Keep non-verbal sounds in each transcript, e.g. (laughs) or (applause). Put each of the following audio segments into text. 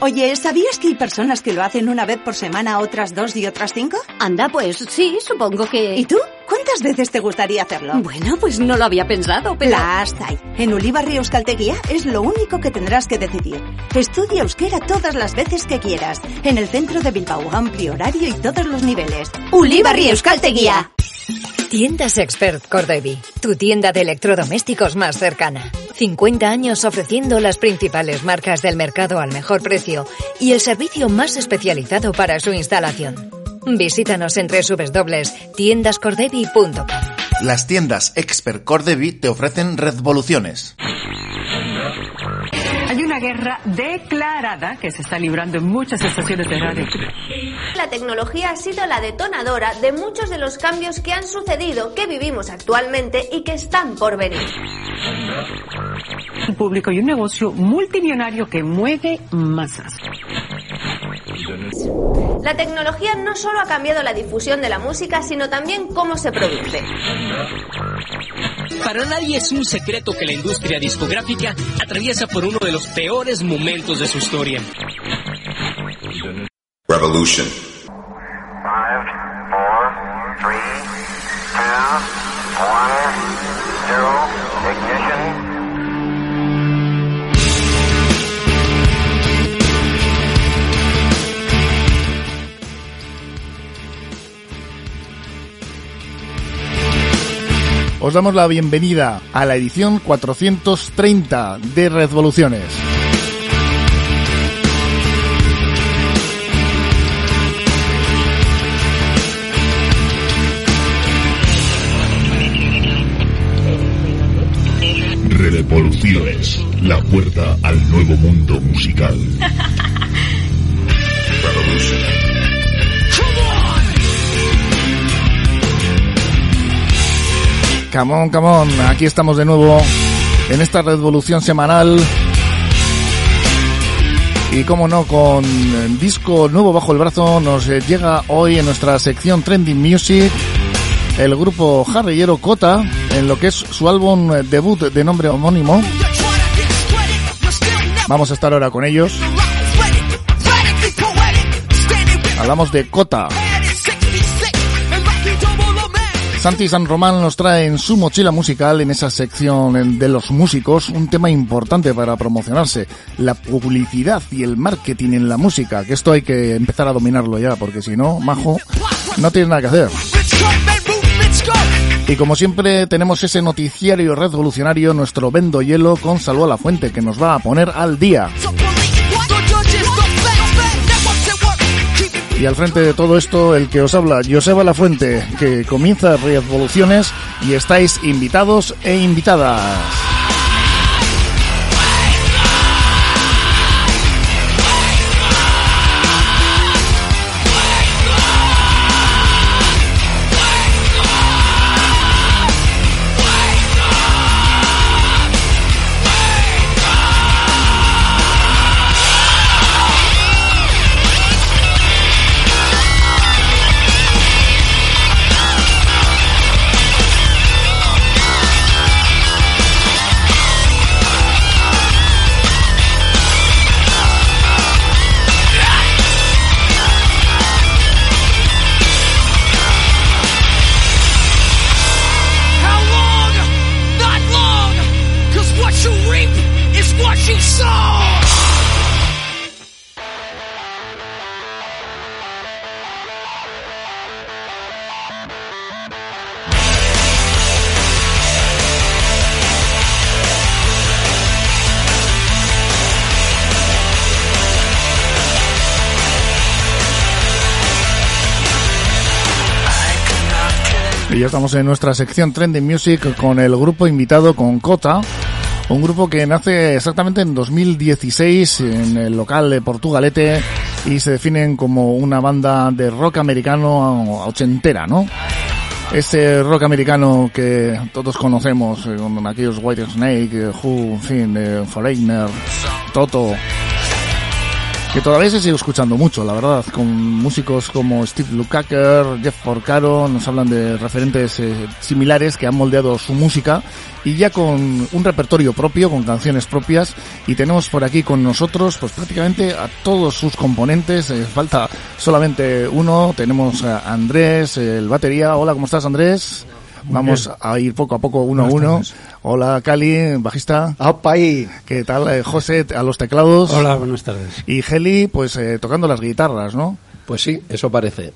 Oye, ¿sabías que hay personas que lo hacen una vez por semana, otras dos y otras cinco? Anda, pues sí, supongo que... ¿Y tú? ¿Cuántas veces te gustaría hacerlo? Bueno, pues no lo había pensado, pero... Las hay. En Ulibarri Euskalteguía es lo único que tendrás que decidir. Estudia euskera todas las veces que quieras. En el centro de Bilbao, amplio horario y todos los niveles. Ulibarri Euskalteguía. Tiendas Expert Cordevi, tu tienda de electrodomésticos más cercana. 50 años ofreciendo las principales marcas del mercado al mejor precio y el servicio más especializado para su instalación. Visítanos en www.tiendascordevi.com. Las tiendas Expert Cordevi te ofrecen revoluciones. Una guerra declarada que se está librando en muchas estaciones de radio. La tecnología ha sido la detonadora de muchos de los cambios que han sucedido, que vivimos actualmente y que están por venir. Un público y un negocio multimillonario que mueve masas. La tecnología no solo ha cambiado la difusión de la música, sino también cómo se produce. Para nadie es un secreto que la industria discográfica atraviesa por uno de los peores momentos de su historia. Revolution. Five, four, three, two, one, zero, ignition. Os damos la bienvenida a la edición 430 de Revoluciones. Revoluciones, la puerta al nuevo mundo musical. (laughs) Camón, camón, aquí estamos de nuevo en esta revolución semanal. Y como no, con disco nuevo bajo el brazo, nos llega hoy en nuestra sección Trending Music el grupo jarrillero Cota en lo que es su álbum debut de nombre homónimo. Vamos a estar ahora con ellos. Hablamos de Cota. Santi San Román nos trae en su mochila musical, en esa sección de los músicos, un tema importante para promocionarse, la publicidad y el marketing en la música, que esto hay que empezar a dominarlo ya, porque si no, majo, no tiene nada que hacer. Y como siempre tenemos ese noticiario revolucionario, nuestro Vendo Hielo con Salud a la Fuente, que nos va a poner al día. Y al frente de todo esto, el que os habla, Joseba La Fuente, que comienza Revoluciones y estáis invitados e invitadas. Estamos en nuestra sección Trending Music con el grupo invitado con Cota. Un grupo que nace exactamente en 2016 en el local de Portugalete y se definen como una banda de rock americano ochentera, ¿no? Ese rock americano que todos conocemos, eh, con aquellos White Snake, eh, Who, en fin, eh, Foreigner, Toto, que todavía se sigue escuchando mucho, la verdad, con músicos como Steve Lukather, Jeff Porcaro, nos hablan de referentes eh, similares que han moldeado su música y ya con un repertorio propio, con canciones propias y tenemos por aquí con nosotros pues prácticamente a todos sus componentes, eh, falta solamente uno, tenemos a Andrés, el batería, hola, ¿cómo estás Andrés? Vamos a ir poco a poco uno a uno. Hola Cali, bajista. ¿Qué tal? Eh, José a los teclados. Hola, buenas tardes. Y Heli, pues eh, tocando las guitarras, ¿no? Pues sí, eso parece.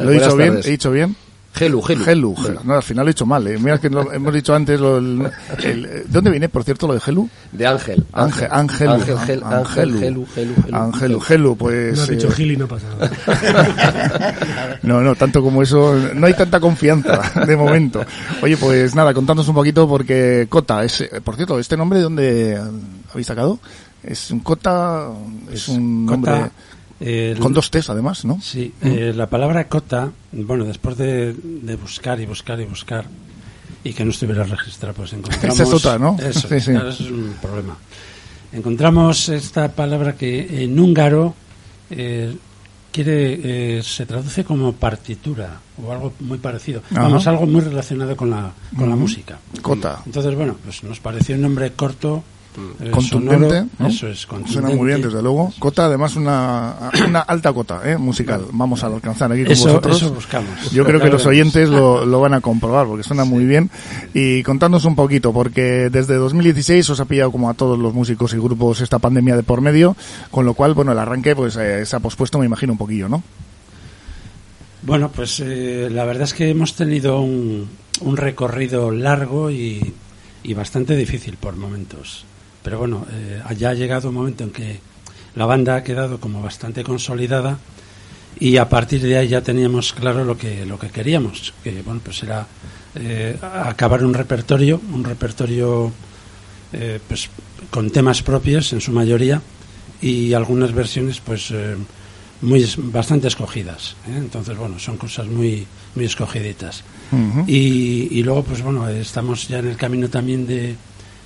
¿Lo he dicho bien? ¿He dicho bien? Gelu, Gelu. Gelu. No, al final lo he dicho mal. ¿eh? Mira que lo, hemos dicho antes. Lo, el, el, ¿De dónde viene, por cierto, lo de Gelu? De Ángel. Ángel, Ángel. Ángel, Ángel, Ángel, Gelu, Gelu, Gelu. Ángel, Gelu, pues. No has dicho eh, Gil y no pasa nada. (laughs) No, no, tanto como eso, no hay tanta confianza de momento. Oye, pues nada, contándonos un poquito porque Cota es, eh, por cierto, ¿este nombre de dónde habéis sacado? Es un Cota, es un Cota, nombre con dos T's además, ¿no? Sí, ¿Mm? eh, la palabra cota, bueno, después de, de buscar y buscar y buscar y que no estuviera registrado, pues encontramos... (laughs) Esa es otra, ¿no? Eso, (laughs) Sí, sí. claro, eso es un problema. Encontramos esta palabra que en húngaro eh, quiere eh, se traduce como partitura o algo muy parecido. Ajá. Vamos, algo muy relacionado con la, con la música. Cota. Entonces, bueno, pues nos pareció un nombre corto, eh, contundente, sonoro. ¿no? Eso es, Suena contundente. muy bien, desde luego. Cota, además, una, una alta cota ¿eh? musical. Vamos a alcanzar aquí con Eso- vosotros. eso buscamos. Yo creo que los oyentes lo, lo van a comprobar, porque suena muy bien. Y contándonos un poquito, porque desde 2016 os ha pillado como a todos los músicos y grupos esta pandemia de por medio, con lo cual, bueno, el arranque pues eh, se ha pospuesto, me imagino, un poquillo, ¿no? Bueno, pues eh, la verdad es que hemos tenido un, un recorrido largo y, y bastante difícil por momentos. Pero bueno, eh, ya ha llegado un momento en que la banda ha quedado como bastante consolidada y a partir de ahí ya teníamos claro lo que lo que queríamos, que bueno, pues era eh, acabar un repertorio, un repertorio eh, pues con temas propios en su mayoría y algunas versiones pues eh, muy bastante escogidas ¿eh? entonces bueno son cosas muy muy escogiditas y, y luego pues bueno estamos ya en el camino también de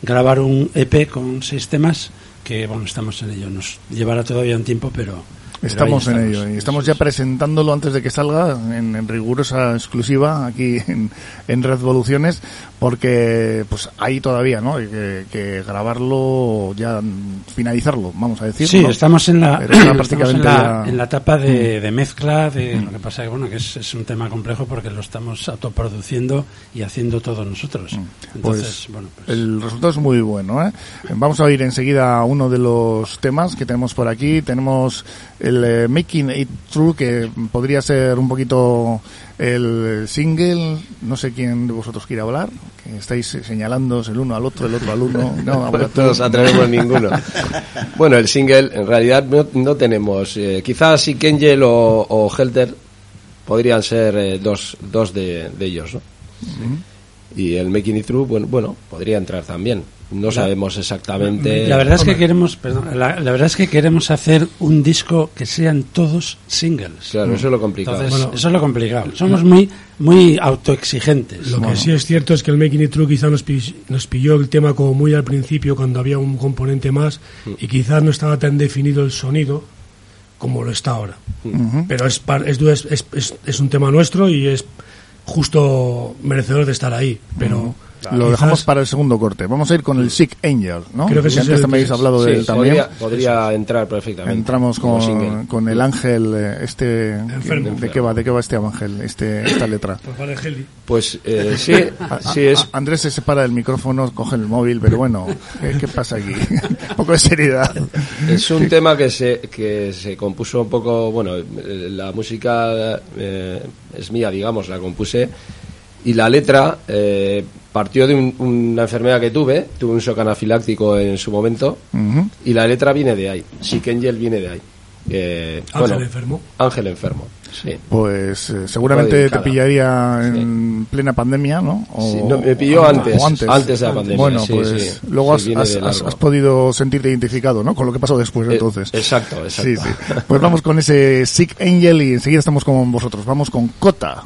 grabar un EP con seis temas que bueno estamos en ello. Nos llevará todavía un tiempo pero Estamos en ello y estamos ya presentándolo antes de que salga en, en rigurosa exclusiva aquí en, en Revoluciones porque pues ahí todavía, ¿no? Hay que, que grabarlo ya mm, finalizarlo, vamos a decir. Sí, ¿no? estamos en la, (clears throat) estamos prácticamente en la, ya- Mm. en la etapa de, de mezcla, de lo que pasa que bueno que es, es un tema complejo porque lo estamos autoproduciendo y haciendo todos nosotros. Entonces, Pues bueno, el resultado es muy bueno. ¿eh? Vamos a oír enseguida uno de los temas que tenemos por aquí. Tenemos el eh, Making It True, que podría ser un poquito el single. No sé quién de vosotros quiere hablar, que estáis señalándoos el uno al otro, el otro al uno. (laughs) No. No nos atrevemos ninguno. Bueno, el single, en realidad no, no tenemos. eh, quizás si Kengel o, o Helter podrían ser eh, dos, dos de, de ellos, ¿no? Y el Making It True, bueno, bueno, podría entrar también. No sabemos exactamente. La verdad es que queremos, perdón, la, la verdad es que queremos hacer un disco que sean todos singles. Claro, eso es lo complicado. Entonces, Bueno. eso es lo complicado. Somos muy muy autoexigentes. Lo que sí es cierto es que el Making It True quizá nos, nos pilló el tema como muy al principio cuando había un componente más y quizás no estaba tan definido el sonido como lo está ahora. Pero es, par- es, du- es, es, es- es un tema nuestro y es justo merecedor de estar ahí. Pero Lo quizás- dejamos para el segundo corte. Vamos a ir con el Sick Angel, ¿no? Creo que es antes también habéis que- hablado de Sí, él también. podría, podría entrar perfectamente. Entramos con, con el ángel, eh, este, Enfermo. ¿de qué va? ¿De qué va este ángel? Este, esta letra. Pues. Pues eh, (laughs) sí, sí es. a- Andrés se separa del micrófono, coge el móvil, pero bueno, ¿qué, (laughs) qué pasa aquí? un (laughs) poco de seriedad. Es un tema que se, que se compuso un poco, bueno, eh, la música eh, es mía, digamos, la compuse, y la letra eh, partió de un- una enfermedad que tuve, tuve un shock anafiláctico en su momento, y la letra viene de ahí, Sick Angel viene de ahí. eh, Ángel bueno, enfermo. Ángel enfermo, sí. Pues eh, seguramente te pillaría en plena pandemia, ¿no? O, Sí, no, me pilló o- antes, o antes, antes de la pandemia, Bueno, sí, pues sí. luego has, has- podido sentirte identificado, ¿no? Con lo que pasó después, Eh, entonces. exacto, exacto. Sí, sí. Pues vamos con ese Sick Angel y enseguida estamos con vosotros. Vamos con Cota.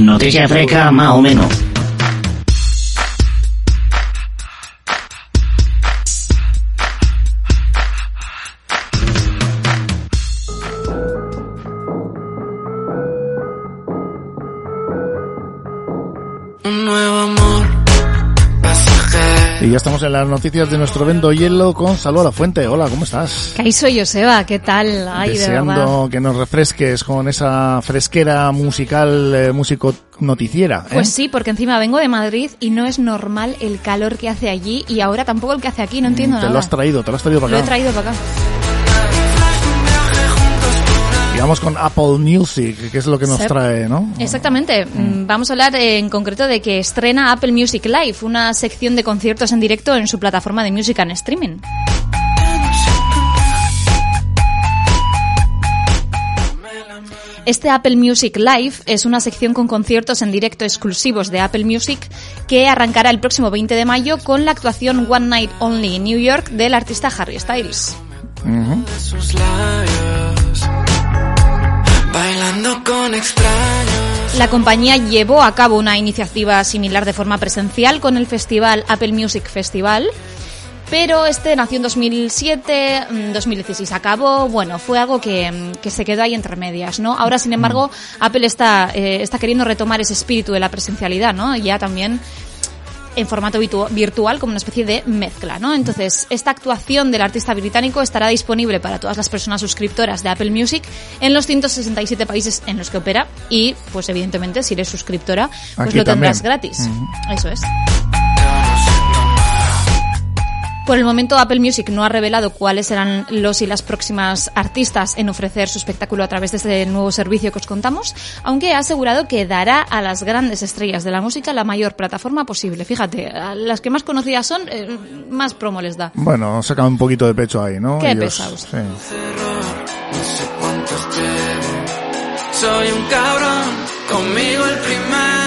Noticia fresca, más o menos. Las noticias de nuestro vendo hielo con Salva La Fuente. Hola, ¿cómo estás? Soy Joseba, ¿qué tal? Ay, de verdad. Deseando que nos refresques con esa fresquera musical, eh, músico noticiera. ¿eh? Pues sí, porque encima vengo de Madrid y no es normal el calor que hace allí y ahora tampoco el que hace aquí, no entiendo Mm, te nada. lo has traído, te lo has traído para Lo he acá. traído para acá. Y vamos con Apple Music, que es lo que nos trae, ¿no? Exactamente. Mm, Vamos a hablar eh, en concreto de que estrena Apple Music Live, una sección de conciertos en directo en su plataforma de música en streaming. Este Apple Music Live es una sección con conciertos en directo exclusivos de Apple Music que arrancará el próximo 20 de mayo con la actuación One Night Only in New York del artista Harry Styles. Ujú. sus extraños. La compañía llevó a cabo una iniciativa similar de forma presencial con el festival Apple Music Festival, pero este nació en 2007, mm, 2016 acabó, bueno, fue algo que, mm, que se quedó ahí entre medias, ¿no? Ahora, sin embargo, Apple está, eh, está queriendo retomar ese espíritu de la presencialidad, ¿no? Ya también en formato virtual como una especie de mezcla, ¿no? Entonces, esta actuación del artista británico estará disponible para todas las personas suscriptoras de Apple Music en los 167 países en los que opera y, pues evidentemente, si eres suscriptora, pues Aquí lo tendrás también. gratis. Eso es. Por el momento, Apple Music no ha revelado cuáles serán los y las próximas artistas en ofrecer su espectáculo a través de este nuevo servicio que os contamos, aunque ha asegurado que dará a las grandes estrellas de la música la mayor plataforma posible. Fíjate, a las que más conocidas son, eh, más promo les da. Bueno, saca un poquito de pecho ahí, ¿no? Qué Ellos, pesados. sí. No sé cuántos llevo. Soy un cabrón, conmigo el primero.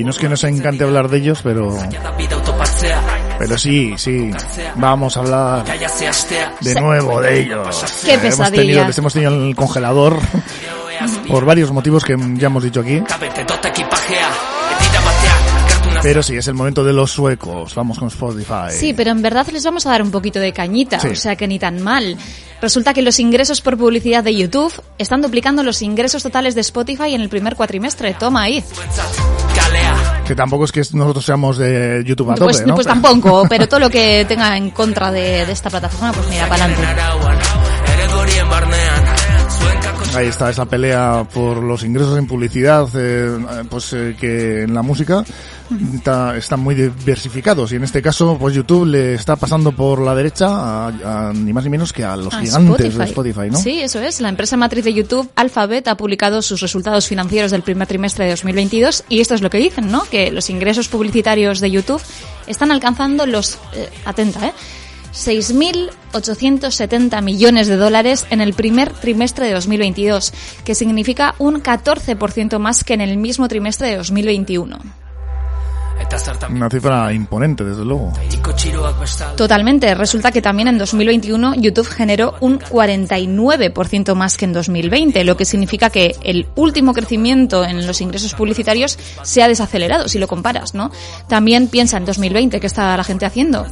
Y no es que nos encante hablar de ellos, pero, pero sí, sí, vamos a hablar de nuevo de ellos. Qué Eh, hemos pesadilla. tenido, les hemos tenido en el congelador por varios motivos que ya hemos dicho aquí. Pero sí, es el momento de los suecos. Vamos con Spotify. Sí, pero en verdad les vamos a dar un poquito de cañita, Sí. o sea que ni tan mal. Resulta que los ingresos por publicidad de YouTube están duplicando los ingresos totales de Spotify en el primer cuatrimestre. Toma ahí. Que tampoco es que nosotros seamos de YouTube a tope, Pues, ¿no? pues tampoco, (laughs) pero todo lo que tenga en contra de, de esta plataforma, pues mira, para adelante. (laughs) Ahí está esa pelea por los ingresos en publicidad, eh, pues eh, que en la música está- están muy diversificados y en este caso, pues YouTube le está pasando por la derecha a, a ni más ni menos que a los A gigantes de Spotify, ¿no? Sí, eso es. La empresa matriz de YouTube, Alphabet, ha publicado sus resultados financieros del primer trimestre de 2022 y esto es lo que dicen, ¿no? Que los ingresos publicitarios de YouTube están alcanzando los... eh, atenta, ¿eh? 6.870 millones de dólares en el primer trimestre de 2022, que significa un 14% más que en el mismo trimestre de 2021. eta zertan Una cifra imponente, desde luego. Totalmente. Resulta que también en 2021 YouTube generó un 49% más que en 2020, lo que significa que el último crecimiento en los ingresos publicitarios se ha desacelerado si lo comparas, ¿no? También piensa en 2020 qué está la gente haciendo.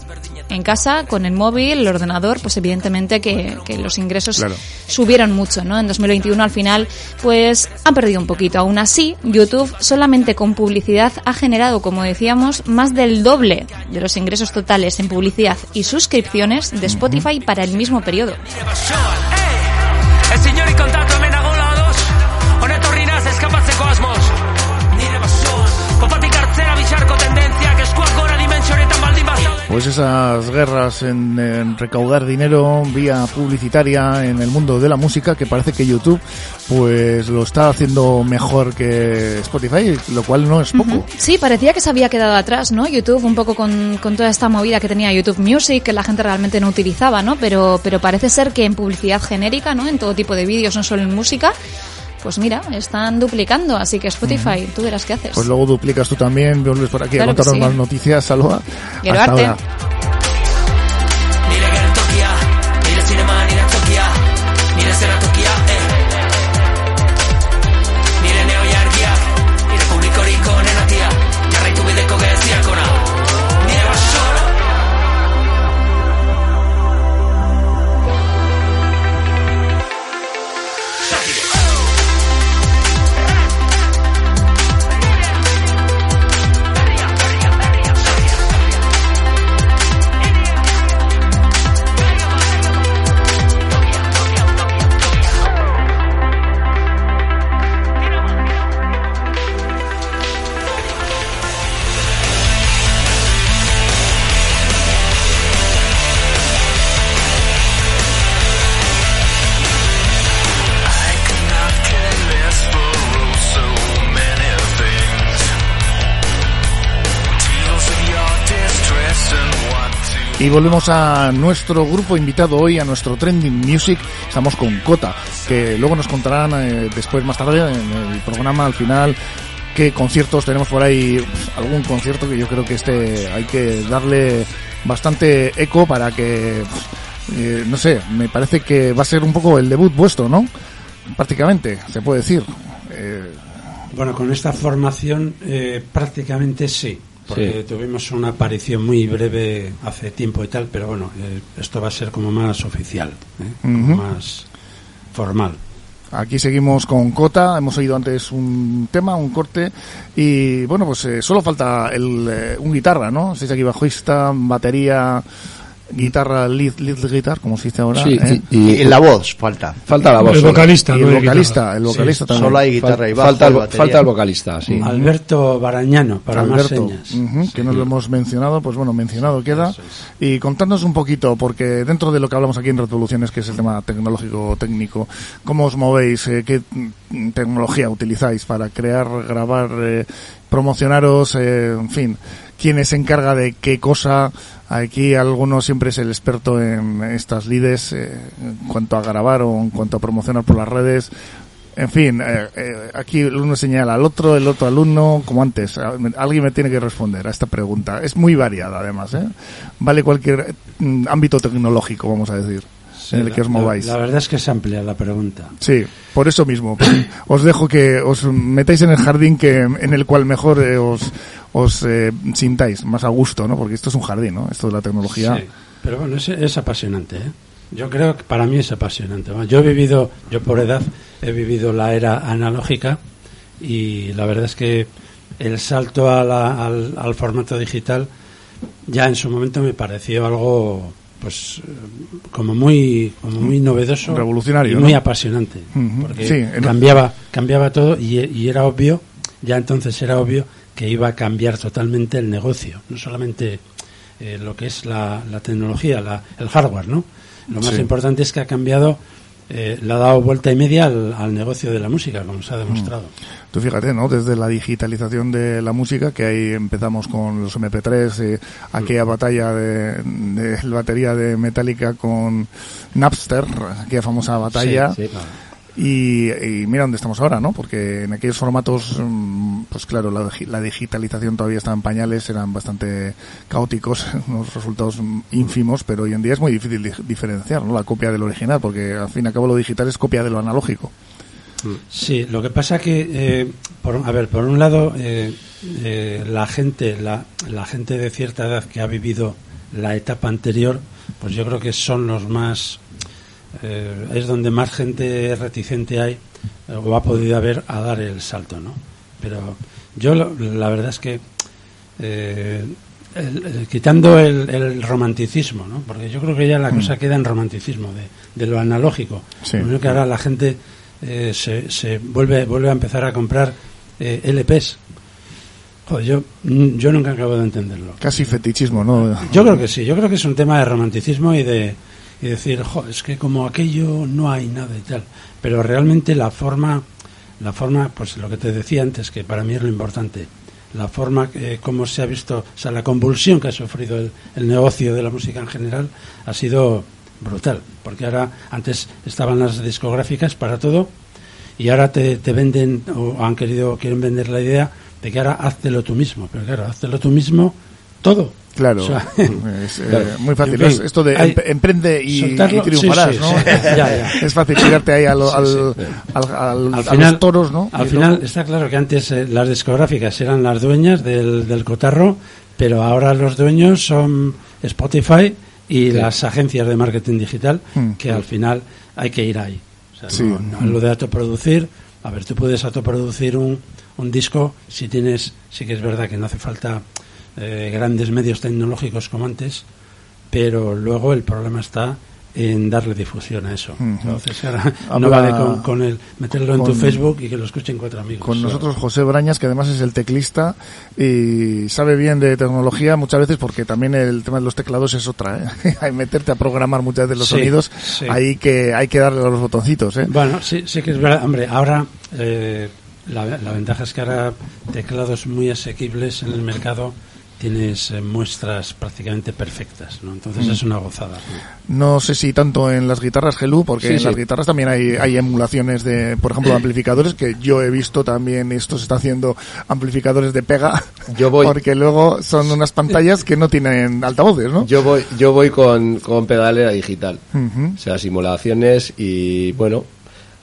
En casa, con el móvil, el ordenador, pues evidentemente que, que los ingresos Claro. subieron mucho, ¿no? En 2021 al final, pues han perdido un poquito. Aún así, YouTube solamente con publicidad ha generado, como decíamos, más del doble de los ingresos totales en publicidad y suscripciones de Spotify para el mismo periodo. E signori contato Pues esas guerras en, en recaudar dinero vía publicitaria en el mundo de la música que parece que YouTube pues lo está haciendo mejor que Spotify, lo cual no es poco. Sí, parecía que se había quedado atrás, ¿no? YouTube, un poco con, con toda esta movida que tenía YouTube Music, que la gente realmente no utilizaba, ¿no? Pero, pero parece ser que en publicidad genérica, ¿no? En todo tipo de vídeos, no solo en música, pues mira, están duplicando. Así que Spotify, tú verás qué haces. Pues luego duplicas tú también, vuelves por aquí Claro a contarnos sí. más noticias, Salva. Hasta ahora. Y volvemos a nuestro grupo invitado hoy, a nuestro Trending Music. Estamos con Cota, que luego nos contarán eh, después, más tarde, en el programa, al final, qué conciertos tenemos por ahí. Algún concierto que yo creo que este hay que darle bastante eco para que, eh, no sé, me parece que va a ser un poco el debut vuestro, ¿no? Prácticamente, se puede decir. Eh, Bueno, con esta formación prácticamente sí, porque tuvimos una aparición muy breve hace tiempo y tal, pero bueno, eh, esto va a ser como más oficial, ¿eh? como más formal. Aquí seguimos con Cota, hemos oído antes un tema, un corte, y bueno, pues eh, solo falta el, eh, un guitarra, ¿no? Estáis aquí bajista, batería, guitarra, lead, lead guitar, como se dice ahora. Sí, ¿eh? y- y- Y la voz, falta. Falta la voz El solo. vocalista, Y el no vocalista, guitarra. el vocalista Sí, también. solo hay guitarra y bajo falta, y el, batería. falta el vocalista, sí. Alberto Barañano, para Alberto, más señas. ujú, que no lo hemos mencionado, pues bueno, mencionado queda. Y contadnos un poquito, porque dentro de lo que hablamos aquí en Revoluciones, que es el tema tecnológico, técnico, ¿cómo os movéis? Eh, ¿Qué mm, tecnología utilizáis para crear, grabar, eh, promocionaros, eh, en fin? ¿Quién se encarga de qué cosa? Aquí alguno siempre es el experto en estas lides eh, en cuanto a grabar o en cuanto a promocionar por las redes. En fin, eh, eh, aquí el uno señala al otro, el otro al uno, como antes. Ah, Alguien me tiene que responder a esta pregunta. Es muy variada, además. ¿eh? Vale cualquier mm, ámbito tecnológico, vamos a decir, en el la- que os mováis. La, verdad es que es amplia la pregunta. Sí, por eso mismo. (clears throat) os dejo que os metáis en el jardín que en el cual mejor eh, os, os eh, sintáis más a gusto, ¿no? Porque esto es un jardín, ¿no? Esto de la tecnología. Sí, pero bueno, es, es apasionante. ¿eh? Yo creo que para mí es apasionante. Yo he vivido, yo por edad, he vivido la era analógica y la verdad es que el salto a la- al, al formato digital ya en su momento me pareció algo pues eh, como muy como muy novedoso Revolucionario, y ¿no? muy apasionante porque sí, en- cambiaba cambiaba todo y, y era obvio ya entonces era obvio que iba a cambiar totalmente el negocio no solamente eh, lo que es la, la tecnología la- el hardware no lo más Sí. importante es que ha cambiado eh, le ha dado vuelta y media al, al negocio de la música como se ha demostrado Tú fíjate, ¿no? Desde la digitalización de la música, que ahí empezamos con los MP3, eh, aquella batalla de, de la batería de Metallica con Napster, aquella famosa batalla. Sí, sí, claro. Y, y mira dónde estamos ahora, ¿no? Porque en aquellos formatos, mm, pues claro, la, digi- la digitalización todavía estaba en pañales, eran bastante caóticos, (laughs) unos resultados mm, ínfimos, pero hoy en día es muy difícil di- diferenciar, ¿no? La copia del original, porque al fin y al cabo lo digital es copia de lo analógico. Sí, lo que pasa que, eh, por, a ver, por un lado, eh, eh, la gente, la, la gente de cierta edad que ha vivido la etapa anterior, pues yo creo que son los más eh, es donde más gente reticente hay o ha podido haber a dar el salto, ¿no? Pero yo lo- la verdad es que eh, el- el- quitando el, el romanticismo, ¿no? Porque yo creo que ya la Mm. cosa queda en romanticismo de, de lo analógico. Sí. Lo único que ahora la gente eh, se, se vuelve vuelve a empezar a comprar eh, LPs. Joder, yo yo nunca acabo de entenderlo. Casi fetichismo, ¿no? Yo creo que sí, yo creo que es un tema de romanticismo y de y decir, es que como aquello no hay nada y tal. Pero realmente la forma, la forma, pues lo que te decía antes, que para mí es lo importante, la forma, eh, cómo se ha visto, o sea, la convulsión que ha sufrido el, el negocio de la música en general ha sido brutal. Porque ahora, antes estaban las discográficas para todo y ahora te, te venden o han querido quieren vender la idea de que ahora háztelo tú mismo pero claro háztelo tú mismo todo Claro, O sea, (laughs) es (laughs) eh, muy fácil. En fin, Es Esto de hay- em- emprende y, soltarlo- y triunfarás, sí, sí, ¿no? sí. Ya, ya. (laughs) Es fácil tirarte ahí al, Sí, al, sí. al- al- al a final, los toros, ¿no? Al final luego- está claro que antes eh, las discográficas eran las dueñas del, del cotarro, pero ahora los dueños son Spotify y Sí. las agencias de marketing digital, Mm. que al final hay que ir ahí. O sea, Sí. no- no, lo de autoproducir, a ver, tú puedes autoproducir un, un disco si tienes, sí que es verdad que no hace falta eh, grandes medios tecnológicos como antes, pero luego el problema está en darle difusión a eso. Entonces ahora no vale con, con el meterlo en tu Facebook y que lo escuchen cuatro amigos. Con nosotros José Brañas, que además es el teclista y sabe bien de tecnología muchas veces porque también el tema de los teclados es otra. ¿eh? (laughs) hay meterte a programar muchas veces los Sí, sonidos, sí. hay que hay que darle a los botoncitos. ¿eh? Bueno, sí, sí que es verdad. Hombre, ahora eh, la, la ventaja es que ahora teclados muy asequibles en el mercado tienes eh, muestras prácticamente perfectas, ¿no? Entonces Mm. es una gozada. ¿no? No sé si tanto en las guitarras Gelú, porque Sí, en sí. las guitarras también hay, hay emulaciones de, por ejemplo, de amplificadores, que yo he visto también, esto se está haciendo amplificadores de pega, Yo voy. porque luego son unas pantallas que no tienen altavoces, ¿no? Yo voy, yo voy con, con pedalera digital. O sea, simulaciones y bueno,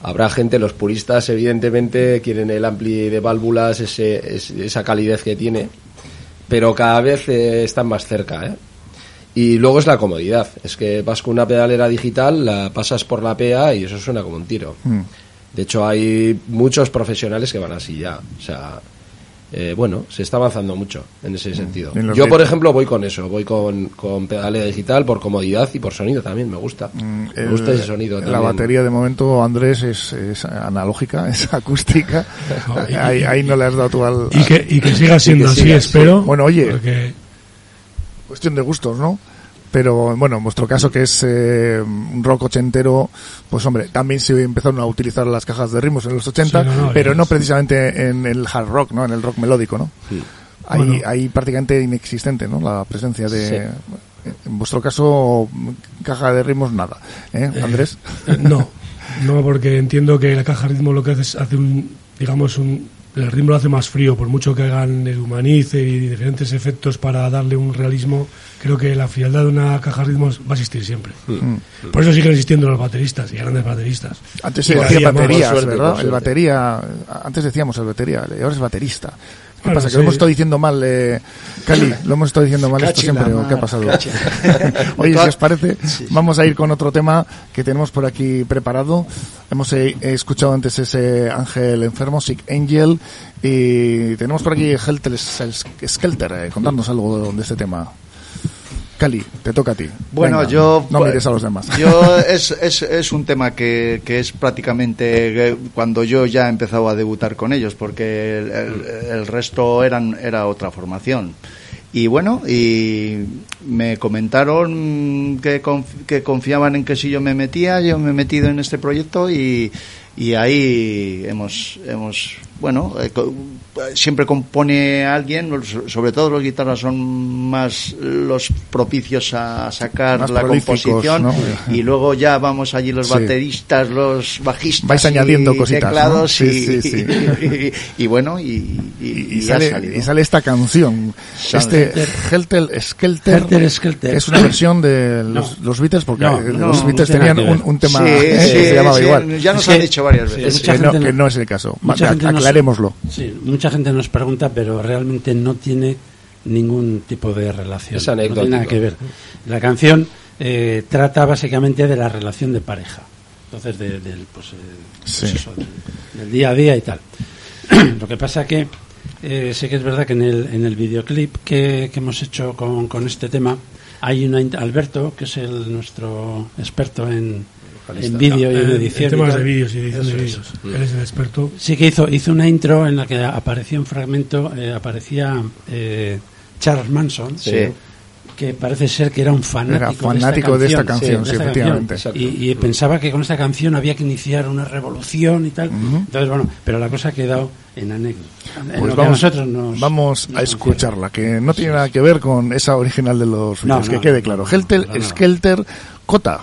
habrá gente, los puristas evidentemente quieren el ampli de válvulas, ese, es- esa calidez que tiene, pero cada vez eh, están más cerca, ¿eh? Y luego es la comodidad, es que vas con una pedalera digital, la pasas por la PA y eso suena como un tiro. Mm. De hecho, hay muchos profesionales que van así ya. O sea, eh, bueno, se está avanzando mucho en ese sentido. En los Yo, por ejemplo, voy con eso. Voy con, con pedalera digital por comodidad y por sonido también. Me gusta. me gusta ese sonido La también. batería de momento, Andrés, es, es analógica, (laughs) es acústica. (laughs) ahí, ahí no le has dado tú al... Y que, y que siga siendo Y que así, siga, espero. sí. Bueno, oye, porque- cuestión de gustos, ¿no? Pero bueno, en vuestro caso que es eh, un rock ochentero, pues hombre, también se empezaron a utilizar las cajas de ritmos en los 80, Sí, no, no, pero no precisamente en el hard rock, ¿no? En el rock melódico, ¿no? Ahí, Bueno. ahí prácticamente inexistente, ¿no? La presencia de... Sí. En vuestro caso, caja de ritmos, nada. ¿Eh, Eh, Andrés? eh, no, no, porque entiendo que la caja de ritmo lo que hace es hace un, digamos, un, el ritmo lo hace más frío, por mucho que hagan el humanice y diferentes efectos para darle un realismo, creo que la frialdad de una caja de ritmos va a existir siempre. Mm. Por eso siguen existiendo los bateristas y grandes bateristas. Antes se decía baterías, suerte, ¿verdad? El batería, antes decíamos el batería, ahora es baterista. ¿Qué Bueno, pasa? ¿Que sí. lo hemos estado diciendo mal, eh, Cali? ¿Lo hemos estado diciendo mal esto siempre o qué ha pasado? (laughs) Oye, si os parece, vamos a ir con otro tema que tenemos por aquí preparado. Hemos eh, escuchado antes ese ángel enfermo, Sick Angel, y tenemos por aquí Helter Skelter, eh, contándonos algo de este tema. Cali, te toca a ti. Bueno, Venga, yo... No mires a los demás. Yo (laughs) es, es, es un tema que, que es prácticamente eh, cuando yo ya he empezado a debutar con ellos, porque el, el- el resto eran era otra formación. Y bueno, y me comentaron que, conf- que confiaban en que si yo me metía, yo me he metido en este proyecto y, y ahí hemos, hemos bueno, eh, siempre compone alguien, so- sobre todo los guitarras son más los propicios a sacar Más la composición ¿no? y luego ya vamos allí los Sí. bateristas, los bajistas, Vais añadiendo y cositas, ¿no? Sí, y, sí, sí. (laughs) y- y bueno y, y- y, y ha sale, salido. y sale esta canción. Sale. Este Helter Skelter, Helter Skelter. que es una versión de los, los Beatles, porque No, eh, no, los no Beatles tenían un, tema Sí, eh, sí, que se llamaba sí, igual. ya nos Es han que- dicho varias veces. que, no, gente que no- no es el caso. Mucha Va, gente aclarémoslo. Sí, mucha gente nos pregunta, pero realmente no tiene ningún tipo de relación. Es no tiene nada que ver. La canción eh, trata básicamente de la relación de pareja. Entonces, de- del, pues, eh, pues eso, del, del día a día y tal. (clears throat) Lo que pasa que eh, sé que es verdad que en el, en el videoclip que, que hemos hecho con, con este tema hay una Alberto, que es el nuestro experto en, en vídeo y en En- en edición. y temas de vídeos y edición de Eso vídeos. Él es el experto. Sí que hizo, hizo una intro en la que aparecía un fragmento, eh, aparecía eh, Charles Manson, Sí. que parece ser que era un fanático, Era fanático de esta canción, sí, esta efectivamente. canción. Y, y pensaba que con esta canción había que iniciar una revolución y tal. Entonces, bueno, pero la cosa ha quedado en anécdota. En Pues vamos, nosotros nos, vamos a escucharla, que no tiene nada que ver con esa original de los No, no, que quede no, claro. no, Helter, no, no. Skelter, Cota.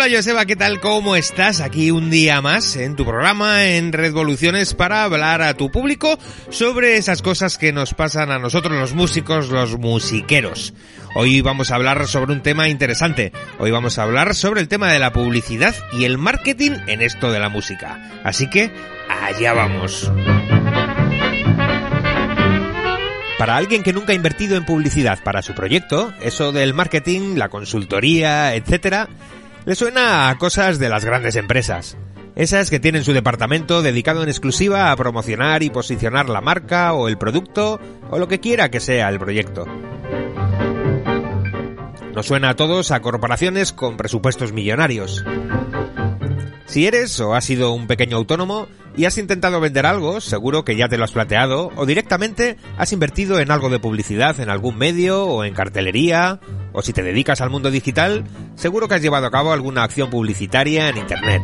Hola Joseba, ¿qué tal? ¿Cómo estás? Aquí un día más en tu programa en Revoluciones para hablar a tu público sobre esas cosas que nos pasan a nosotros los músicos, los musiqueros. Hoy vamos a hablar sobre un tema interesante. Hoy vamos a hablar sobre el tema de la publicidad y el marketing en esto de la música. Así que allá vamos. Para alguien que nunca ha invertido en publicidad para su proyecto, eso del marketing, la consultoría, etcétera, le suena a cosas de las grandes empresas. Esas que tienen su departamento dedicado en exclusiva a promocionar y posicionar la marca o el producto o lo que quiera que sea el proyecto. Nos suena a todos a corporaciones con presupuestos millonarios. Si eres o has sido un pequeño autónomo y has intentado vender algo, seguro que ya te lo has planteado, o directamente has invertido en algo de publicidad en algún medio o en cartelería, o si te dedicas al mundo digital, seguro que has llevado a cabo alguna acción publicitaria en Internet.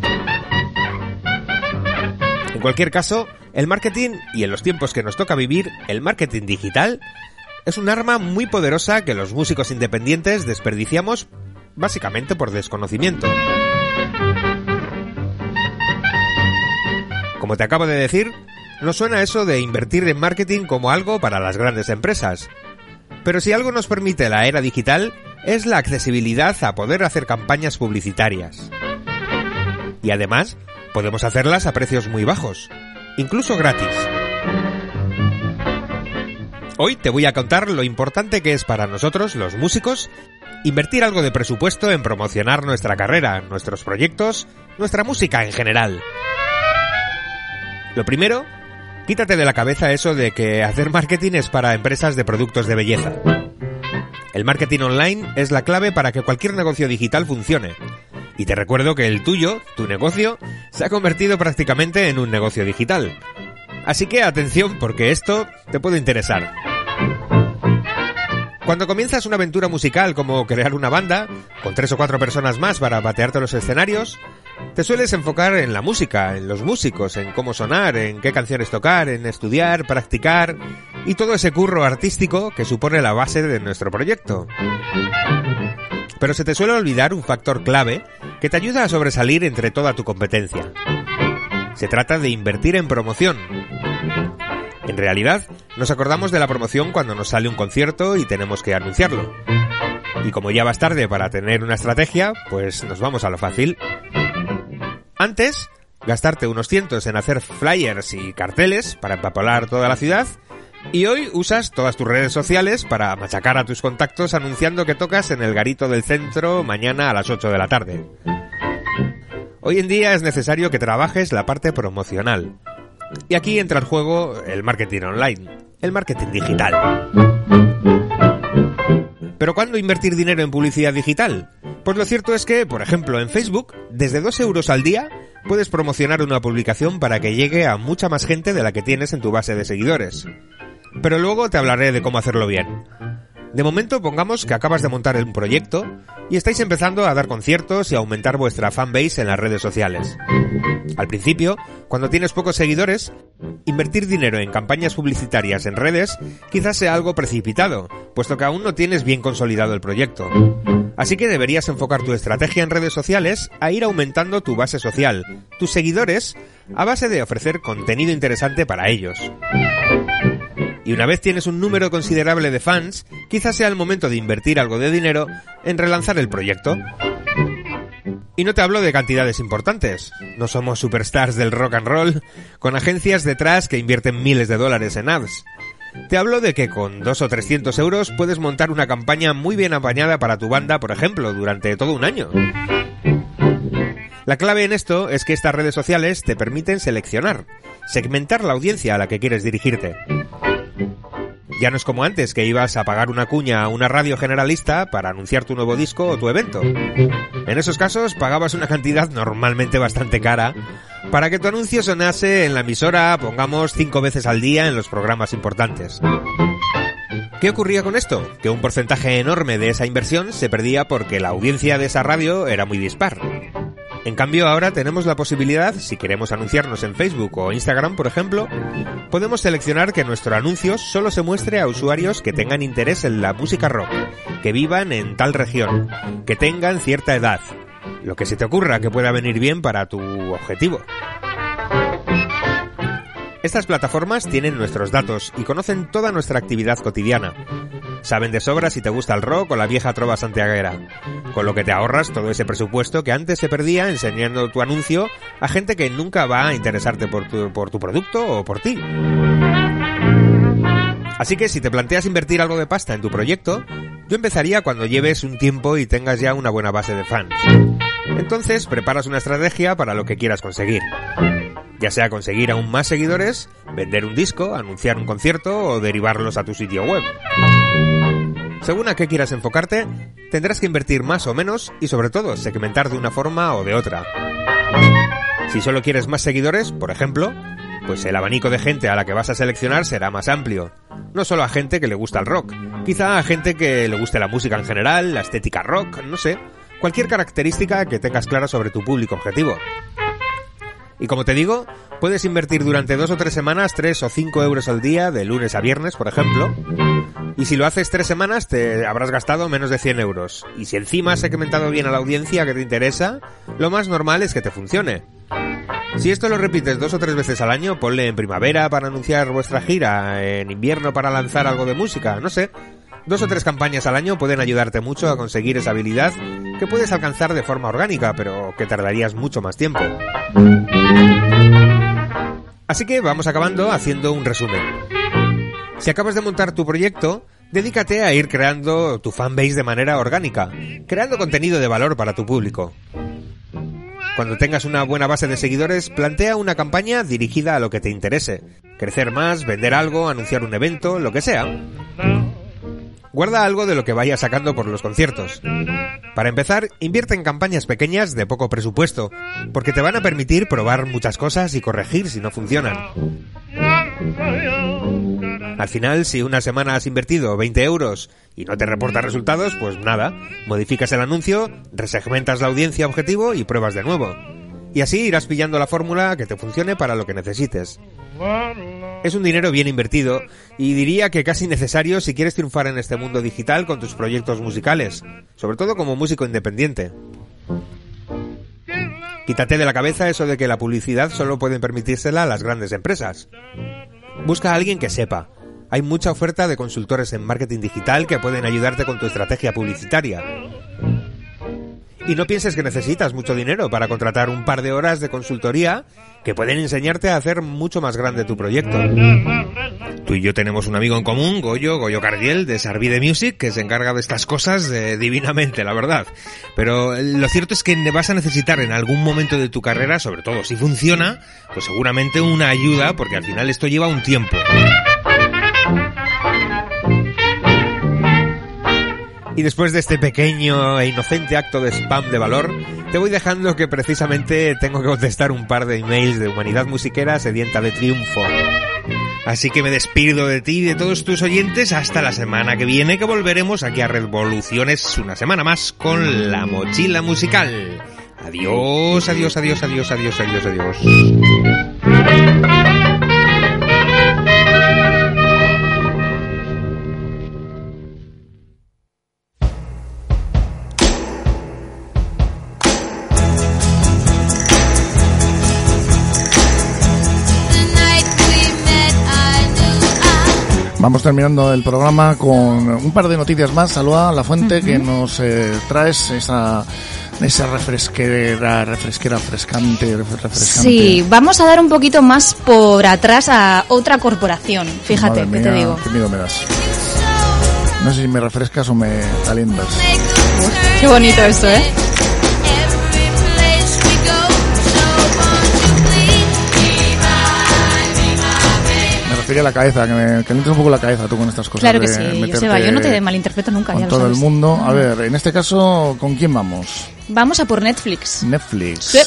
En cualquier caso, el marketing, y en los tiempos que nos toca vivir, el marketing digital, es un arma muy poderosa que los músicos independientes desperdiciamos básicamente por desconocimiento. Como te acabo de decir, nos suena eso de invertir en marketing como algo para las grandes empresas. Pero si algo nos permite la era digital es la accesibilidad a poder hacer campañas publicitarias. Y además, podemos hacerlas a precios muy bajos, incluso gratis. Hoy te voy a contar lo importante que es para nosotros, los músicos, invertir algo de presupuesto en promocionar nuestra carrera, nuestros proyectos, nuestra música en general. Lo primero, quítate de la cabeza eso de que hacer marketing es para empresas de productos de belleza. El marketing online es la clave para que cualquier negocio digital funcione. Y te recuerdo que el tuyo, tu negocio, se ha convertido prácticamente en un negocio digital. Así que atención porque esto te puede interesar. Cuando comienzas una aventura musical como crear una banda, con tres o cuatro personas más para batearte los escenarios, te sueles enfocar en la música, en los músicos, en cómo sonar, en qué canciones tocar, en estudiar, practicar y todo ese curro artístico que supone la base de nuestro proyecto. Pero se te suele olvidar un factor clave que te ayuda a sobresalir entre toda tu competencia. Se trata de invertir en promoción. En realidad, nos acordamos de la promoción cuando nos sale un concierto y tenemos que anunciarlo. Y como ya vas tarde para tener una estrategia, pues nos vamos a lo fácil. Antes, gastarte unos cientos en hacer flyers y carteles para empapolar toda la ciudad, y hoy usas todas tus redes sociales para machacar a tus contactos anunciando que tocas en el garito del centro mañana a las 8 de la tarde. Hoy en día es necesario que trabajes la parte promocional. Y aquí entra en juego el marketing online, el marketing digital. ¿Pero cuándo invertir dinero en publicidad digital? Pues lo cierto es que, por ejemplo, en Facebook, desde 2 euros al día, puedes promocionar una publicación para que llegue a mucha más gente de la que tienes en tu base de seguidores. Pero luego te hablaré de cómo hacerlo bien. De momento pongamos que acabas de montar un proyecto y estáis empezando a dar conciertos y a aumentar vuestra fanbase en las redes sociales. Al principio, cuando tienes pocos seguidores, invertir dinero en campañas publicitarias en redes quizás sea algo precipitado, puesto que aún no tienes bien consolidado el proyecto. Así que deberías enfocar tu estrategia en redes sociales a ir aumentando tu base social, tus seguidores, a base de ofrecer contenido interesante para ellos. Y una vez tienes un número considerable de fans, quizás sea el momento de invertir algo de dinero en relanzar el proyecto. Y no te hablo de cantidades importantes. No somos superstars del rock and roll, con agencias detrás que invierten miles de dólares en ads. Te hablo de que con dos o 300 euros puedes montar una campaña muy bien apañada para tu banda, por ejemplo, durante todo un año. La clave en esto es que estas redes sociales te permiten seleccionar, segmentar la audiencia a la que quieres dirigirte. Ya no es como antes, que ibas a pagar una cuña a una radio generalista para anunciar tu nuevo disco o tu evento. En esos casos pagabas una cantidad normalmente bastante cara para que tu anuncio sonase en la emisora, pongamos, cinco veces al día en los programas importantes. ¿Qué ocurría con esto? Que un porcentaje enorme de esa inversión se perdía porque la audiencia de esa radio era muy dispar. En cambio, ahora tenemos la posibilidad, si queremos anunciarnos en Facebook o Instagram, por ejemplo, podemos seleccionar que nuestro anuncio solo se muestre a usuarios que tengan interés en la música rock, que vivan en tal región, que tengan cierta edad. lo que se te ocurra que pueda venir bien para tu objetivo. Estas plataformas tienen nuestros datos y conocen toda nuestra actividad cotidiana. Saben de sobra si te gusta el rock o la vieja trova santiaguera, con lo que te ahorras todo ese presupuesto que antes se perdía enseñando tu anuncio a gente que nunca va a interesarte por tu, por tu producto o por ti. Así que si te planteas invertir algo de pasta en tu proyecto, yo empezaría cuando lleves un tiempo y tengas ya una buena base de fans. Entonces preparas una estrategia para lo que quieras conseguir. Ya sea conseguir aún más seguidores, vender un disco, anunciar un concierto o derivarlos a tu sitio web. Según a qué quieras enfocarte, tendrás que invertir más o menos y sobre todo segmentar de una forma o de otra. Si solo quieres más seguidores, por ejemplo, pues el abanico de gente a la que vas a seleccionar será más amplio. No solo a gente que le gusta el rock, quizá a gente que le guste la música en general, la estética rock, no sé, cualquier característica que tengas clara sobre tu público objetivo. Y como te digo, puedes invertir durante dos o tres semanas tres o cinco euros al día, de lunes a viernes, por ejemplo. Y si lo haces tres semanas, te habrás gastado menos de 100 euros. Y si encima has segmentado bien a la audiencia que te interesa, lo más normal es que te funcione. Si esto lo repites dos o tres veces al año, ponle en primavera para anunciar vuestra gira, en invierno para lanzar algo de música, no sé. Dos o tres campañas al año pueden ayudarte mucho a conseguir esa habilidad que puedes alcanzar de forma orgánica, pero que tardarías mucho más tiempo. Así que vamos acabando haciendo un resumen. Si acabas de montar tu proyecto, dedícate a ir creando tu fanbase de manera orgánica, creando contenido de valor para tu público. Cuando tengas una buena base de seguidores, plantea una campaña dirigida a lo que te interese. Crecer más, vender algo, anunciar un evento, lo que sea. Guarda algo de lo que vayas sacando por los conciertos. Para empezar, invierte en campañas pequeñas de poco presupuesto, porque te van a permitir probar muchas cosas y corregir si no funcionan. Al final, si una semana has invertido 20 euros y no te reporta resultados, pues nada, modificas el anuncio, resegmentas la audiencia objetivo y pruebas de nuevo. Y así irás pillando la fórmula que te funcione para lo que necesites. Es un dinero bien invertido y diría que casi necesario si quieres triunfar en este mundo digital con tus proyectos musicales, sobre todo como músico independiente. Quítate de la cabeza eso de que la publicidad solo pueden permitírsela las grandes empresas. Busca a alguien que sepa. Hay mucha oferta de consultores en marketing digital que pueden ayudarte con tu estrategia publicitaria. Y no pienses que necesitas mucho dinero para contratar un par de horas de consultoría que pueden enseñarte a hacer mucho más grande tu proyecto. Tú y yo tenemos un amigo en común, Goyo, Goyo Cardiel, de Sarvide Music, que se encarga de estas cosas eh, divinamente, la verdad. Pero lo cierto es que vas a necesitar en algún momento de tu carrera, sobre todo si funciona, pues seguramente una ayuda, porque al final esto lleva un tiempo. Y después de este pequeño e inocente acto de spam de valor, te voy dejando que precisamente tengo que contestar un par de emails de humanidad musiquera sedienta de triunfo. Así que me despido de ti y de todos tus oyentes hasta la semana que viene que volveremos aquí a Revoluciones una semana más con la mochila musical. Adiós, adiós, adiós, adiós, adiós, adiós, adiós. Vamos terminando el programa con un par de noticias más. Saluda a la fuente que nos eh, traes esa esa refresquera, refresquera, frescante, refrescante. Sí, vamos a dar un poquito más por atrás a otra corporación. Fíjate, Madre ¿qué te digo? Qué miedo me das. No sé si me refrescas o me calientas. Qué bonito esto, ¿eh? La cabeza, que me calientes un poco la cabeza tú con estas cosas. Claro que sí, Joseba, yo no te malinterpreto nunca, Con ya todo el mundo. A ver, en este caso, ¿con quién vamos? Vamos a por Netflix. Netflix. Sí.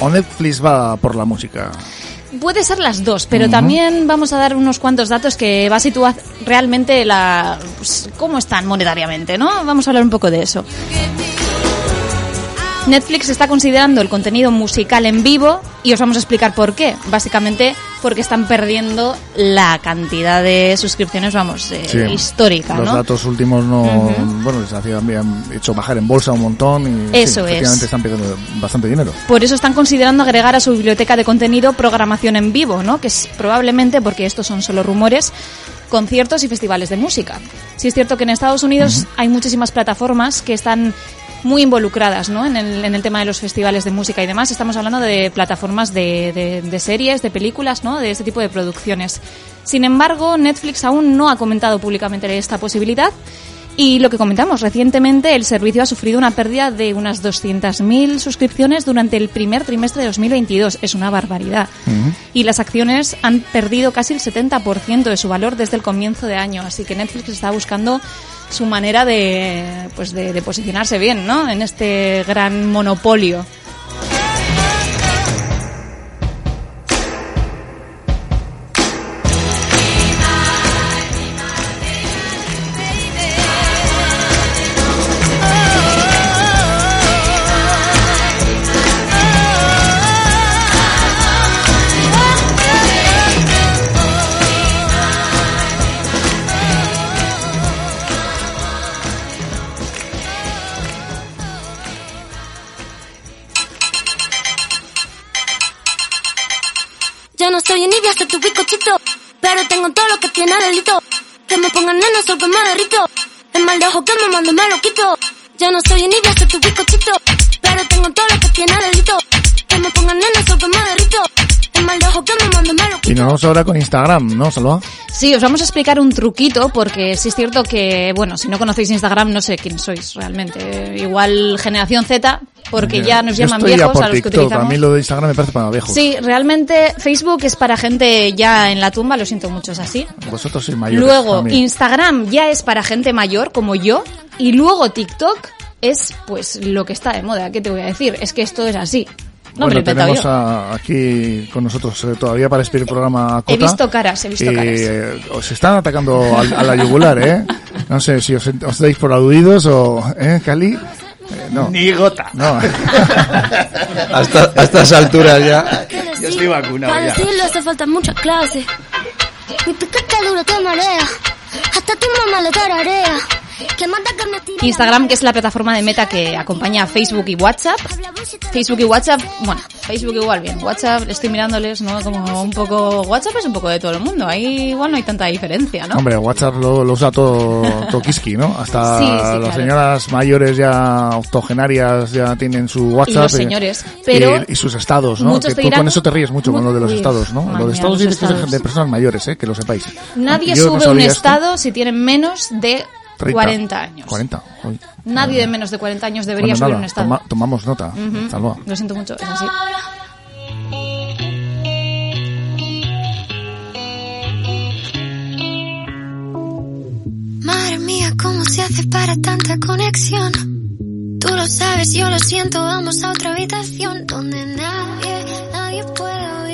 O Netflix va por la música. Puede ser las dos, pero también vamos a dar unos cuantos datos que va a situar realmente la pues, cómo están monetariamente, ¿no? Vamos a hablar un poco de eso. Netflix está considerando el contenido musical en vivo y os vamos a explicar por qué. Básicamente porque están perdiendo la cantidad de suscripciones, vamos, eh, Sí. histórica, Los ¿no? datos últimos no, bueno, les habían hecho bajar en bolsa un montón y Eso sí, es. efectivamente están perdiendo bastante dinero. Por eso están considerando agregar a su biblioteca de contenido programación en vivo, ¿no? Que es probablemente, porque estos son solo rumores, conciertos y festivales de música. Sí es cierto que en Estados Unidos hay muchísimas plataformas que están muy involucradas ¿no? en, el, en el tema de los festivales de música y demás. Estamos hablando de plataformas de, de- de series, de películas, ¿no? de este tipo de producciones. Sin embargo, Netflix aún no ha comentado públicamente esta posibilidad. Y lo que comentamos, recientemente el servicio ha sufrido una pérdida de unas 200.000 suscripciones durante el primer trimestre de 2022. Es una barbaridad. Y las acciones han perdido casi el 70% de su valor desde el comienzo de año. Así que Netflix está buscando su manera de, pues de, de posicionarse bien ¿no? en este gran monopolio. No soy envidia hasta tu bizcochito, pero tengo todo lo que tiene delito. Que me pongan neno, sol que me derrito. El mal de ojo que me mando me lo Y nos vamos ahora con Instagram, ¿no, Salva? Sí, os vamos a explicar un truquito porque sí es cierto que, bueno, si no conocéis Instagram no sé quién sois realmente. Igual generación Z, porque ya nos llaman viejos por a los que TikTok, utilizamos. A mí lo de Instagram me parece para viejos. Sí, realmente Facebook es para gente ya en la tumba, lo siento mucho, es así. Vosotros sois mayores. Luego. Instagram ya es para gente mayor como yo. Y luego TikTok es pues lo que está de moda. ¿Qué te voy a decir? Es que esto es así. No lo bueno, tenemos a- aquí con nosotros eh, todavía para despedir el programa a Cota. He visto caras, he visto que, caras. eh, os están atacando al- a, la yugular, ¿eh? No sé si os, os dais por aludidos o... ¿Eh, Cali? Eh, no. Ni gota. No. (laughs) Hasta, a estas alturas ya. Yo estoy vacunado Para ya. decirlo hace falta mucha clase. Mi piquete duro te marea. Hasta tu mamá le tararea. Instagram, que es la plataforma de meta que acompaña a Facebook y WhatsApp. Facebook y WhatsApp, bueno, Facebook igual bien. WhatsApp, estoy mirándoles, ¿no? Como un poco. WhatsApp es un poco de todo el mundo. Ahí igual no hay tanta diferencia, ¿no? Hombre, WhatsApp lo, lo usa todo Tokiski, ¿no? Hasta Sí, sí, las claro. señoras mayores ya octogenarias ya tienen su WhatsApp. los eh, señores, pero y, y sus estados, ¿no? Que tú dirán- con eso te ríes mucho con lo de los estados, ¿no? madre lo de mía, estados los estados. de personas mayores, ¿eh? Que lo sepáis. Nadie Yo no sube un estado si tiene menos de 30. 40 años. 40. Uy. Nadie de menos de 40 años debería Bueno, subir nada, un estado. toma- tomamos nota. Salva. Lo siento mucho, es así. Madre mía, ¿cómo se hace para tanta conexión? Tú lo sabes, yo lo siento, vamos a otra habitación donde nadie, nadie puede oírnos.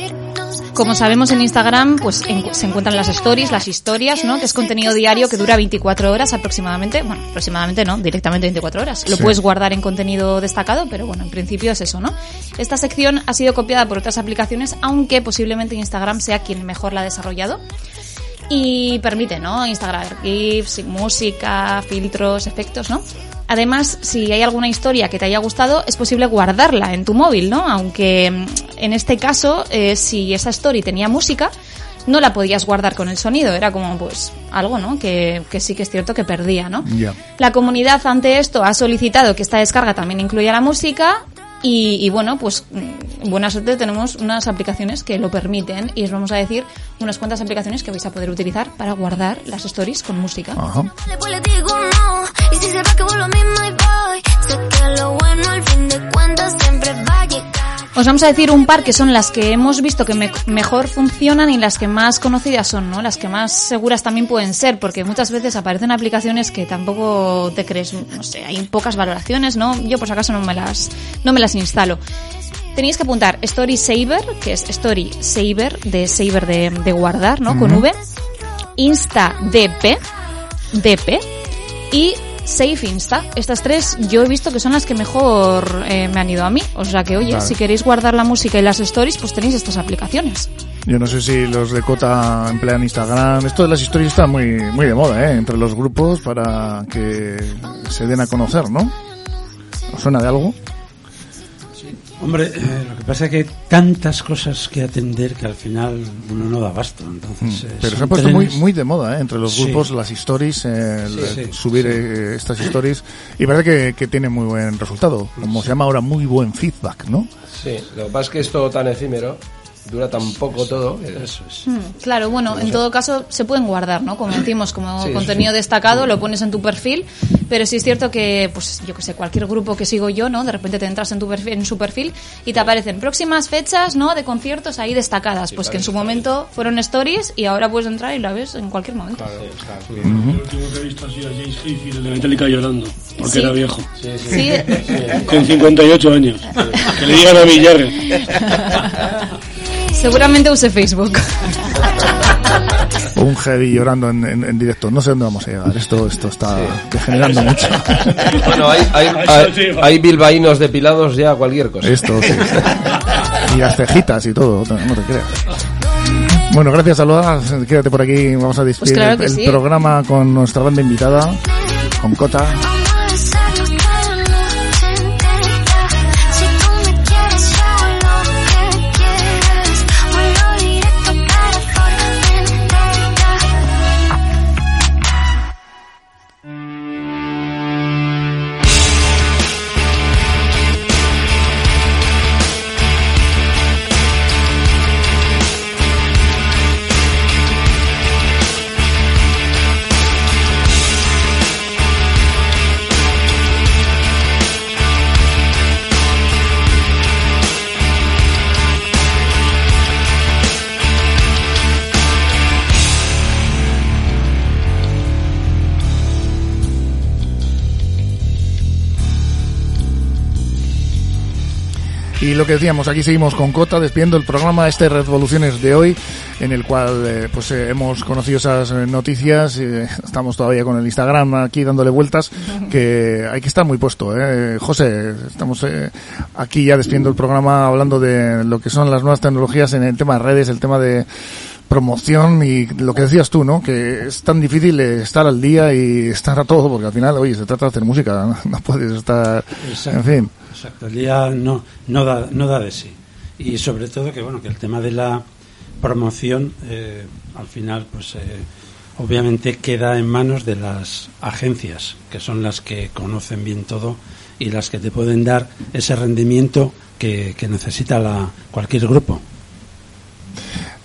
Como sabemos en Instagram, pues en- se encuentran las stories, las historias, ¿no? Que es contenido diario que dura 24 horas aproximadamente. Bueno, aproximadamente no, directamente 24 horas. Lo Sí. puedes guardar en contenido destacado, pero bueno, en principio es eso, ¿no? Esta sección ha sido copiada por otras aplicaciones, aunque posiblemente Instagram sea quien mejor la ha desarrollado. Y permite, ¿no? Instagram GIFs, música, filtros, efectos, ¿no? Además, si hay alguna historia que te haya gustado, es posible guardarla en tu móvil, ¿no? Aunque mm, en este caso, eh, si esa story tenía música, no la podías guardar con el sonido. Era como, pues, algo, ¿no? Que, que sí que es cierto que perdía, ¿no? La comunidad ante esto ha solicitado que esta descarga también incluya la música y, y bueno, pues mm, buena suerte tenemos unas aplicaciones que lo permiten y os vamos a decir unas cuantas aplicaciones que vais a poder utilizar para guardar las stories con música. Después Os vamos a decir un par que son las que hemos visto que me- mejor funcionan y las que más conocidas son, ¿no? Las que más seguras también pueden ser, porque muchas veces aparecen aplicaciones que tampoco te crees, no sé, hay pocas valoraciones, ¿no? Yo por si acaso no me las, no me las instalo. Tenéis que apuntar Story Saver, que es Story Saver, de Saver de, de guardar, ¿no? Con. V. Insta DP, DP y Safe Insta. Estas tres yo he visto que son las que mejor eh, me han ido a mí. O sea que, oye, si queréis guardar la música y las stories, pues tenéis estas aplicaciones. Yo no sé si los de Cota emplean Instagram. Esto de las historias está muy, muy de moda, ¿eh? Entre los grupos para que se den a conocer, ¿no? ¿Os suena de algo? Hombre, eh, lo que pasa es que hay tantas cosas que atender que al final uno no da abasto. Entonces, eh, Mm. Pero se ha puesto muy, trenes- muy de moda, ¿eh? Entre los Sí. grupos, las stories, eh, el- Sí, sí, subir sí. eh, estas stories. Y parece que, que tiene muy buen resultado. Como se llama ahora, muy buen feedback, ¿no? Sí, lo que pasa es que es todo tan efímero, dura tan poco todo. Eso es. Mm, Claro, bueno, en todo caso se pueden guardar, ¿no? Como decimos, como Sí, sí, contenido sí. destacado, lo pones en tu perfil, pero sí es cierto que, pues yo que sé, cualquier grupo que sigo yo, ¿no? De repente te entras en, tu perfil, en su perfil y te aparecen próximas fechas, ¿no? De conciertos ahí destacadas, pues que en su momento fueron stories y ahora puedes entrar y la ves en cualquier momento. El último que he visto ha sido a James Hetfield, el de Metallica llorando, porque Sí. era viejo. Sí, sí. Sí. Con 58 años. Que le digan a Villarre. (laughs) Seguramente use Facebook. Un heavy llorando en, en- en directo. No sé dónde vamos a llegar. Esto, esto está degenerando mucho. Bueno, hay, hay, hay, hay bilbaínos depilados ya cualquier cosa. Esto, sí. Y las cejitas y todo, no te creas. Bueno, gracias, Alba. Quédate por aquí. Vamos a despedir claro el, sí. programa con nuestra banda invitada, con Cota. Y lo que decíamos, aquí seguimos con Cota despidiendo el programa este Revoluciones de hoy, en el cual eh, pues eh, hemos conocido esas eh, noticias. eh, (laughs) estamos todavía con el Instagram aquí dándole vueltas, que hay que estar muy puesto. ¿eh? José, estamos aquí ya despidiendo el programa hablando de lo que son las nuevas tecnologías en el tema de redes, el tema de promoción y lo que decías tú, ¿no? Que es tan difícil estar al día y estar a todo, porque al final, oye, se trata de hacer música, (laughs) no, No puedes estar, Exacto. en fin. Exacto, el día no, no, da, no da de sí. Y sobre todo que, bueno, que el tema de la promoción, eh, al final, pues eh, obviamente queda en manos de las agencias, que son las que conocen bien todo y las que te pueden dar ese rendimiento que, que necesita la, cualquier grupo.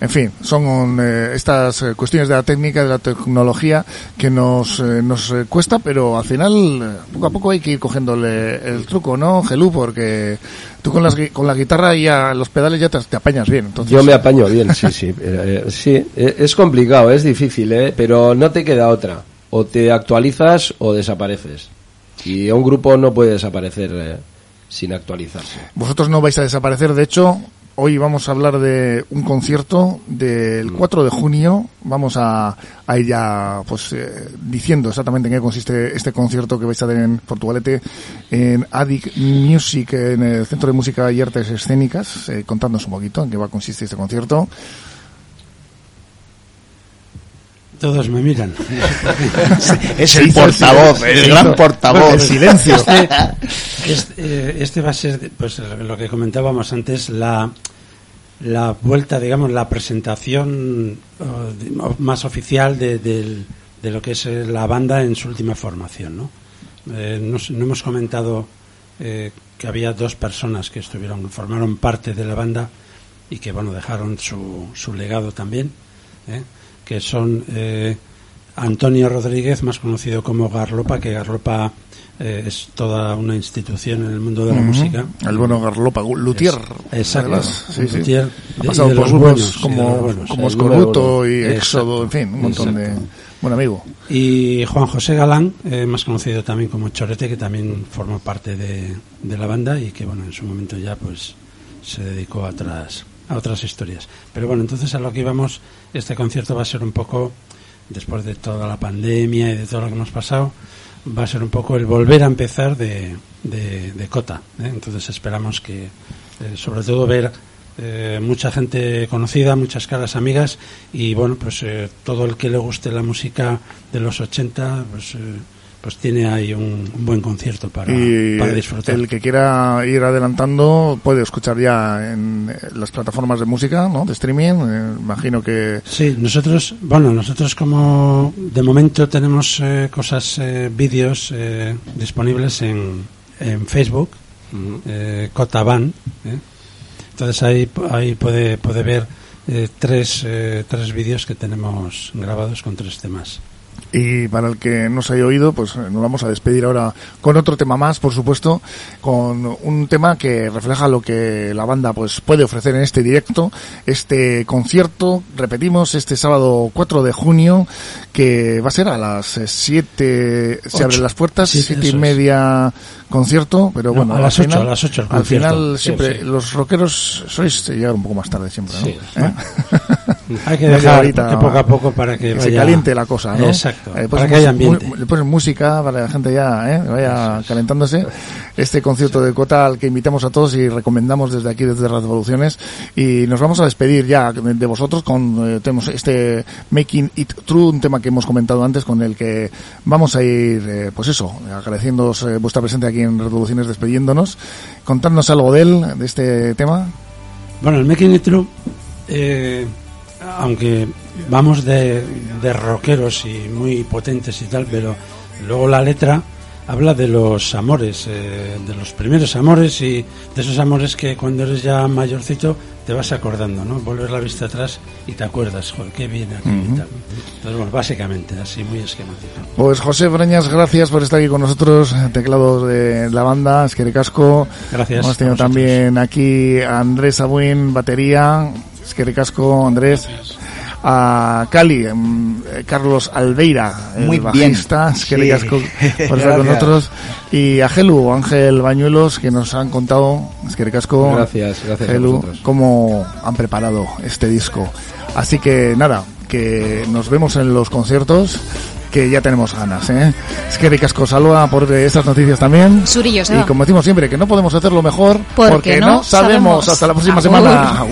En fin, son eh, estas eh, cuestiones de la técnica, de la tecnología que nos, eh, nos eh, cuesta, pero al final poco a poco hay que ir cogiéndole el truco, ¿no, Gelú? Porque tú con, las, con la guitarra y a los pedales ya te, te apañas bien. Entonces, Yo me apaño (laughs) bien, sí, sí. Eh, sí, eh, es complicado, es difícil, ¿eh? pero no te queda otra. O te actualizas o desapareces. Y un grupo no puede desaparecer eh, sin actualizarse. Vosotros no vais a desaparecer, de hecho, hoy vamos a hablar de un concierto del 4 de junio. Vamos a, a ir ya pues, eh, diciendo exactamente en qué consiste este concierto que vais a tener en Portugalete, en Adic Music, en el Centro de Música y Artes Escénicas, eh, contándonos un poquito en qué va a consistir este concierto. Todos me miran. (laughs) Es el portavoz, el gran portavoz. El silencio. Este, (laughs) este, eh, este va a ser, pues lo que comentábamos antes, la, la vuelta, digamos, la presentación de- o más oficial de, del- de lo que es eh, la banda en su última formación, ¿no? Eh, nos- no hemos comentado eh, que había dos personas que estuvieron, formaron parte de la banda y que, bueno, dejaron su, su legado también, ¿eh? Que son eh, Antonio Rodríguez, más conocido como Garlopa, que Garlopa eh, es toda una institución en el mundo de la música. El bueno Garlopa, Luthier. Exacto. sí, sí. luthier Ha de- pasado y de por los grupos como, como Escorbuto y. Éxodo, en fin, un montón de... Buen amigo. Y Juan José Galán, eh, más conocido también como Chorete, que también formó parte de, de la banda y que, bueno, en su momento ya pues se dedicó a otras, a otras historias. Pero bueno, entonces a lo que íbamos, este concierto va a ser un poco, después de toda la pandemia y de todo lo que hemos pasado, va a ser un poco el volver a empezar de, de, Cota. ¿eh? Entonces esperamos que, eh, sobre todo, ver eh, mucha gente conocida, muchas caras amigas y bueno, pues todo el que le guste la música de los 80, pues, pues tiene ahí un, un buen concierto para, y para disfrutar. el que quiera ir adelantando puede escuchar ya en eh, las plataformas de música, ¿no? De streaming. eh, imagino que Sí, nosotros, bueno, nosotros como de momento tenemos eh, cosas, eh, vídeos eh, disponibles en, en Facebook, eh, Cotaban, entonces ahí, ahí puede, puede ver eh, tres, eh, tres vídeos que tenemos grabados con tres temas. Y para el que no se haya oído, pues eh, nos vamos a despedir ahora con otro tema más, por supuesto, con un tema que refleja lo que la banda pues puede ofrecer en este directo, este concierto, repetimos, este sábado 4 de junio, que va a ser a las 7, se Ocho. abren las puertas, Siete, 7 y media concierto, pero No, bueno, a las ocho, final- a las ocho el Al concierto. final Sí, siempre, sí. los rockeros sois llegar un poco más tarde siempre, ¿no? Sí. ¿Eh? (laughs) Hay que dejar que poco a poco para que se vaya- caliente la cosa, ¿no? Exacto, Eh, para que haya ambiente. Le pones música para que la gente ya ¿eh? vaya calentándose. Este concierto de Cota al que invitamos a todos y recomendamos desde aquí, desde las Revoluciones. Y nos vamos a despedir ya de de vosotros con eh, tenemos este Making It True, un tema que hemos comentado antes, con el que vamos a ir, eh, pues eso, agradeciéndoos eh, vuestra presencia aquí en Revoluciones, despidiéndonos. Contadnos algo de él, de este tema. Bueno, el Making It True, eh, aunque vamos de, de rockeros y muy potentes y tal, pero luego la letra habla de los amores, eh, de los primeros amores y de esos amores que cuando eres ya mayorcito te vas acordando, ¿no? Vuelves la vista atrás y te acuerdas, joder, qué bien aquí y tal. Entonces, bueno, básicamente, así muy esquemático. Pues José Breñas, gracias por estar aquí con nosotros, teclados de la banda, Esquere Casco. Gracias Hemos tenido también aquí a Andrés Abuin, batería, Esquere Casco, Andrés. A Cali, mm, eh, Carlos Alveira, el Muy bien. bajista, Esquere Sí. Casco, (laughs) por estar con nosotros. Y a Gelu, Ángel Bañuelos, que nos han contado, Esquere Casco, Gracias, gracias Gelu, cómo han preparado este disco. Así que nada, que nos vemos en los conciertos, que ya tenemos ganas, ¿eh? Es que Ricasco salva por estas noticias también. Surillo, Y como decimos siempre, que no podemos hacerlo mejor Porque porque, no no sabemos. sabemos. Hasta la próxima Agur. semana.